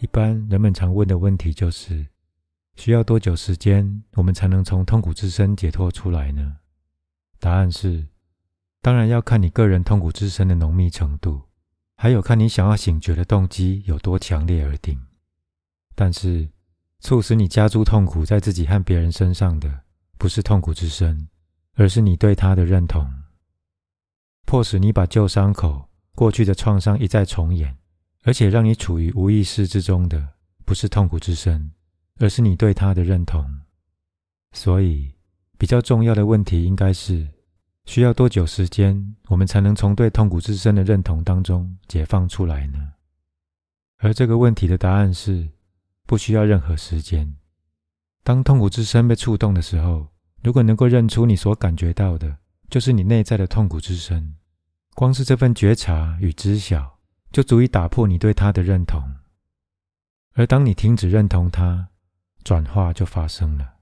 一般人们常问的问题就是：需要多久时间，我们才能从痛苦之身解脱出来呢？答案是：当然要看你个人痛苦之身的浓密程度，还有看你想要醒觉的动机有多强烈而定。但是，促使你加诸痛苦在自己和别人身上的，不是痛苦之身，而是你对他的认同，迫使你把旧伤口、过去的创伤一再重演，而且让你处于无意识之中的，不是痛苦之身，而是你对他的认同。所以，比较重要的问题应该是：需要多久时间，我们才能从对痛苦之身的认同当中解放出来呢？而这个问题的答案是。不需要任何时间。当痛苦之身被触动的时候，如果能够认出你所感觉到的，就是你内在的痛苦之身，光是这份觉察与知晓，就足以打破你对他的认同。而当你停止认同他，转化就发生了。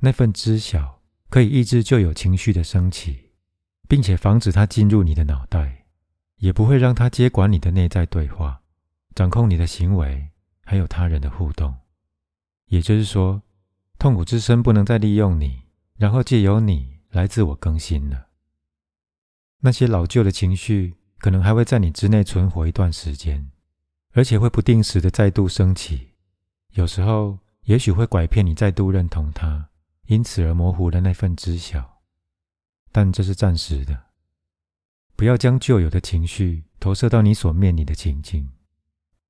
那份知晓可以抑制旧有情绪的升起，并且防止它进入你的脑袋，也不会让它接管你的内在对话，掌控你的行为。还有他人的互动，也就是说，痛苦之身不能再利用你，然后借由你来自我更新了。那些老旧的情绪可能还会在你之内存活一段时间，而且会不定时的再度升起。有时候，也许会拐骗你再度认同他，因此而模糊了那份知晓。但这是暂时的，不要将旧有的情绪投射到你所面临的情境。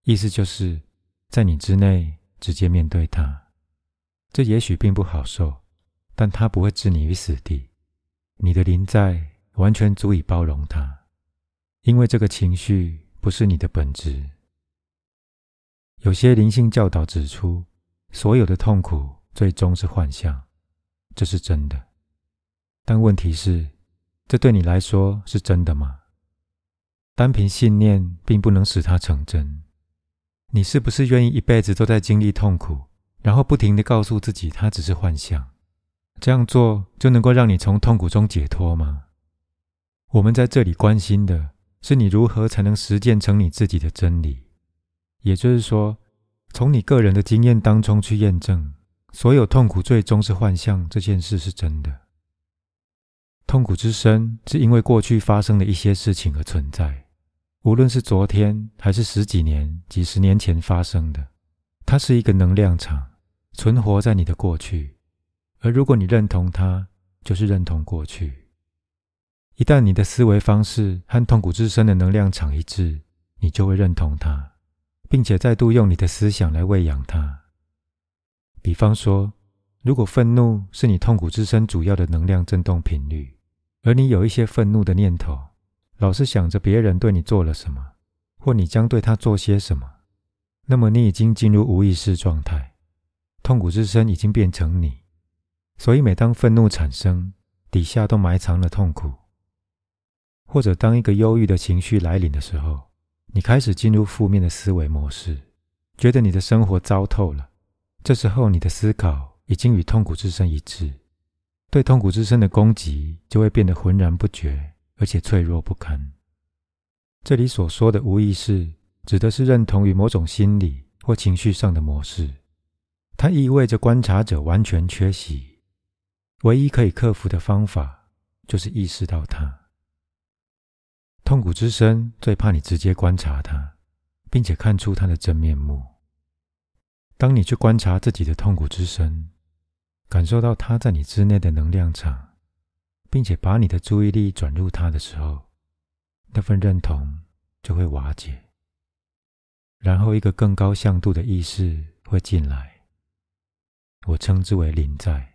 意思就是。在你之内直接面对它，这也许并不好受，但它不会置你于死地。你的临在完全足以包容它，因为这个情绪不是你的本质。有些灵性教导指出，所有的痛苦最终是幻象，这是真的。但问题是，这对你来说是真的吗？单凭信念并不能使它成真。你是不是愿意一辈子都在经历痛苦，然后不停的告诉自己它只是幻象？这样做就能够让你从痛苦中解脱吗？我们在这里关心的是你如何才能实践成你自己的真理，也就是说，从你个人的经验当中去验证所有痛苦最终是幻象这件事是真的。痛苦之深是因为过去发生的一些事情而存在。无论是昨天还是十几年、几十年前发生的，它是一个能量场，存活在你的过去。而如果你认同它，就是认同过去。一旦你的思维方式和痛苦之身的能量场一致，你就会认同它，并且再度用你的思想来喂养它。比方说，如果愤怒是你痛苦之身主要的能量振动频率，而你有一些愤怒的念头。老是想着别人对你做了什么，或你将对他做些什么，那么你已经进入无意识状态，痛苦之身已经变成你。所以每当愤怒产生，底下都埋藏了痛苦。或者当一个忧郁的情绪来临的时候，你开始进入负面的思维模式，觉得你的生活糟透了。这时候你的思考已经与痛苦之身一致，对痛苦之身的攻击就会变得浑然不觉。而且脆弱不堪。这里所说的无意识，指的是认同于某种心理或情绪上的模式，它意味着观察者完全缺席。唯一可以克服的方法，就是意识到它。痛苦之身最怕你直接观察它，并且看出它的真面目。当你去观察自己的痛苦之身，感受到它在你之内的能量场。并且把你的注意力转入他的时候，那份认同就会瓦解。然后，一个更高向度的意识会进来，我称之为临在。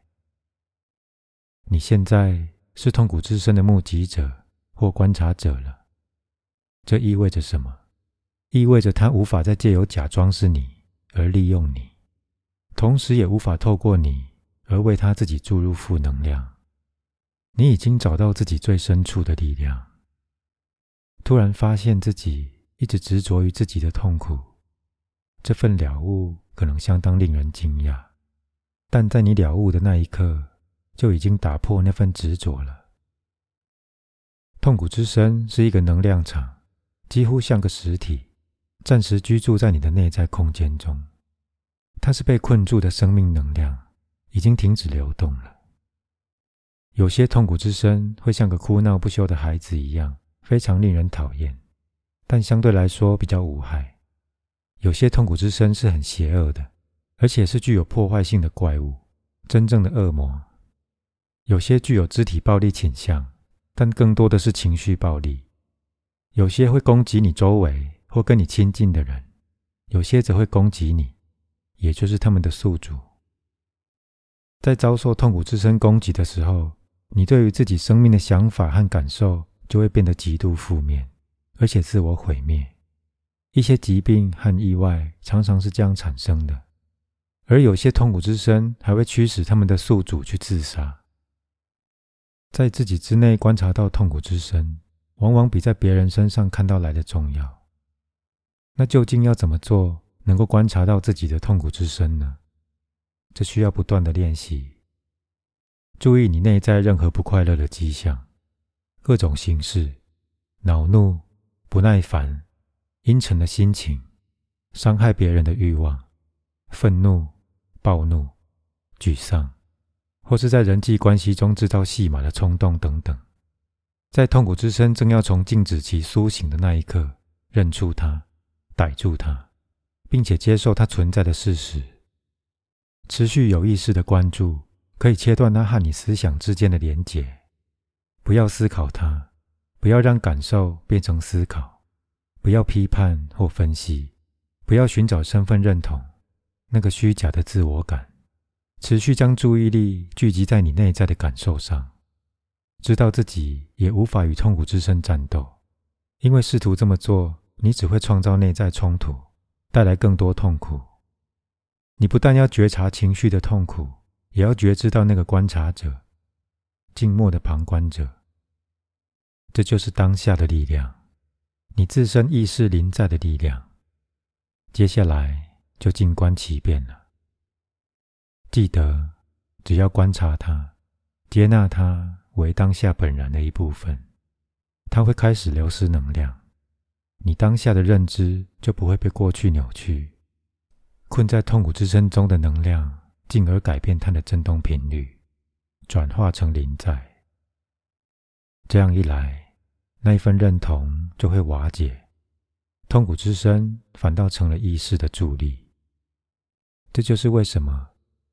你现在是痛苦之身的目击者或观察者了。这意味着什么？意味着他无法再借由假装是你而利用你，同时也无法透过你而为他自己注入负能量。你已经找到自己最深处的力量。突然发现自己一直执着于自己的痛苦，这份了悟可能相当令人惊讶，但在你了悟的那一刻，就已经打破那份执着了。痛苦之身是一个能量场，几乎像个实体，暂时居住在你的内在空间中。它是被困住的生命能量，已经停止流动了。有些痛苦之声会像个哭闹不休的孩子一样，非常令人讨厌，但相对来说比较无害。有些痛苦之声是很邪恶的，而且是具有破坏性的怪物，真正的恶魔。有些具有肢体暴力倾向，但更多的是情绪暴力。有些会攻击你周围或跟你亲近的人，有些则会攻击你，也就是他们的宿主。在遭受痛苦之声攻击的时候，你对于自己生命的想法和感受就会变得极度负面，而且自我毁灭。一些疾病和意外常常是这样产生的，而有些痛苦之声还会驱使他们的宿主去自杀。在自己之内观察到痛苦之声，往往比在别人身上看到来的重要。那究竟要怎么做，能够观察到自己的痛苦之声呢？这需要不断的练习。注意你内在任何不快乐的迹象，各种形式：恼怒、不耐烦、阴沉的心情、伤害别人的欲望、愤怒、暴怒、沮丧。或是在人际关系中制造戏码的冲动等等，在痛苦之声正要从静止期苏醒的那一刻，认出它，逮住它，并且接受它存在的事实。持续有意识的关注，可以切断它和你思想之间的连结。不要思考它，不要让感受变成思考，不要批判或分析，不要寻找身份认同，那个虚假的自我感。持续将注意力聚集在你内在的感受上，知道自己也无法与痛苦之声战斗，因为试图这么做，你只会创造内在冲突，带来更多痛苦。你不但要觉察情绪的痛苦，也要觉知到那个观察者、静默的旁观者。这就是当下的力量，你自身意识临在的力量。接下来就静观其变了。记得，只要观察它，接纳它为当下本然的一部分，它会开始流失能量。你当下的认知就不会被过去扭曲，困在痛苦之声中的能量，进而改变它的振动频率，转化成临在。这样一来，那一份认同就会瓦解，痛苦之声反倒成了意识的助力。这就是为什么。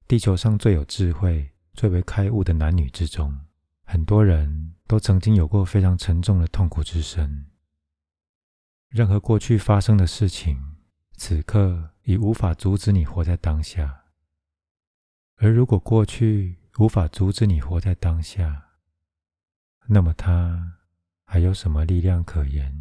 地球上最有智慧、最为开悟的男女之中，很多人都曾经有过非常沉重的痛苦之身。任何过去发生的事情，此刻已无法阻止你活在当下。而如果过去无法阻止你活在当下，那么它还有什么力量可言？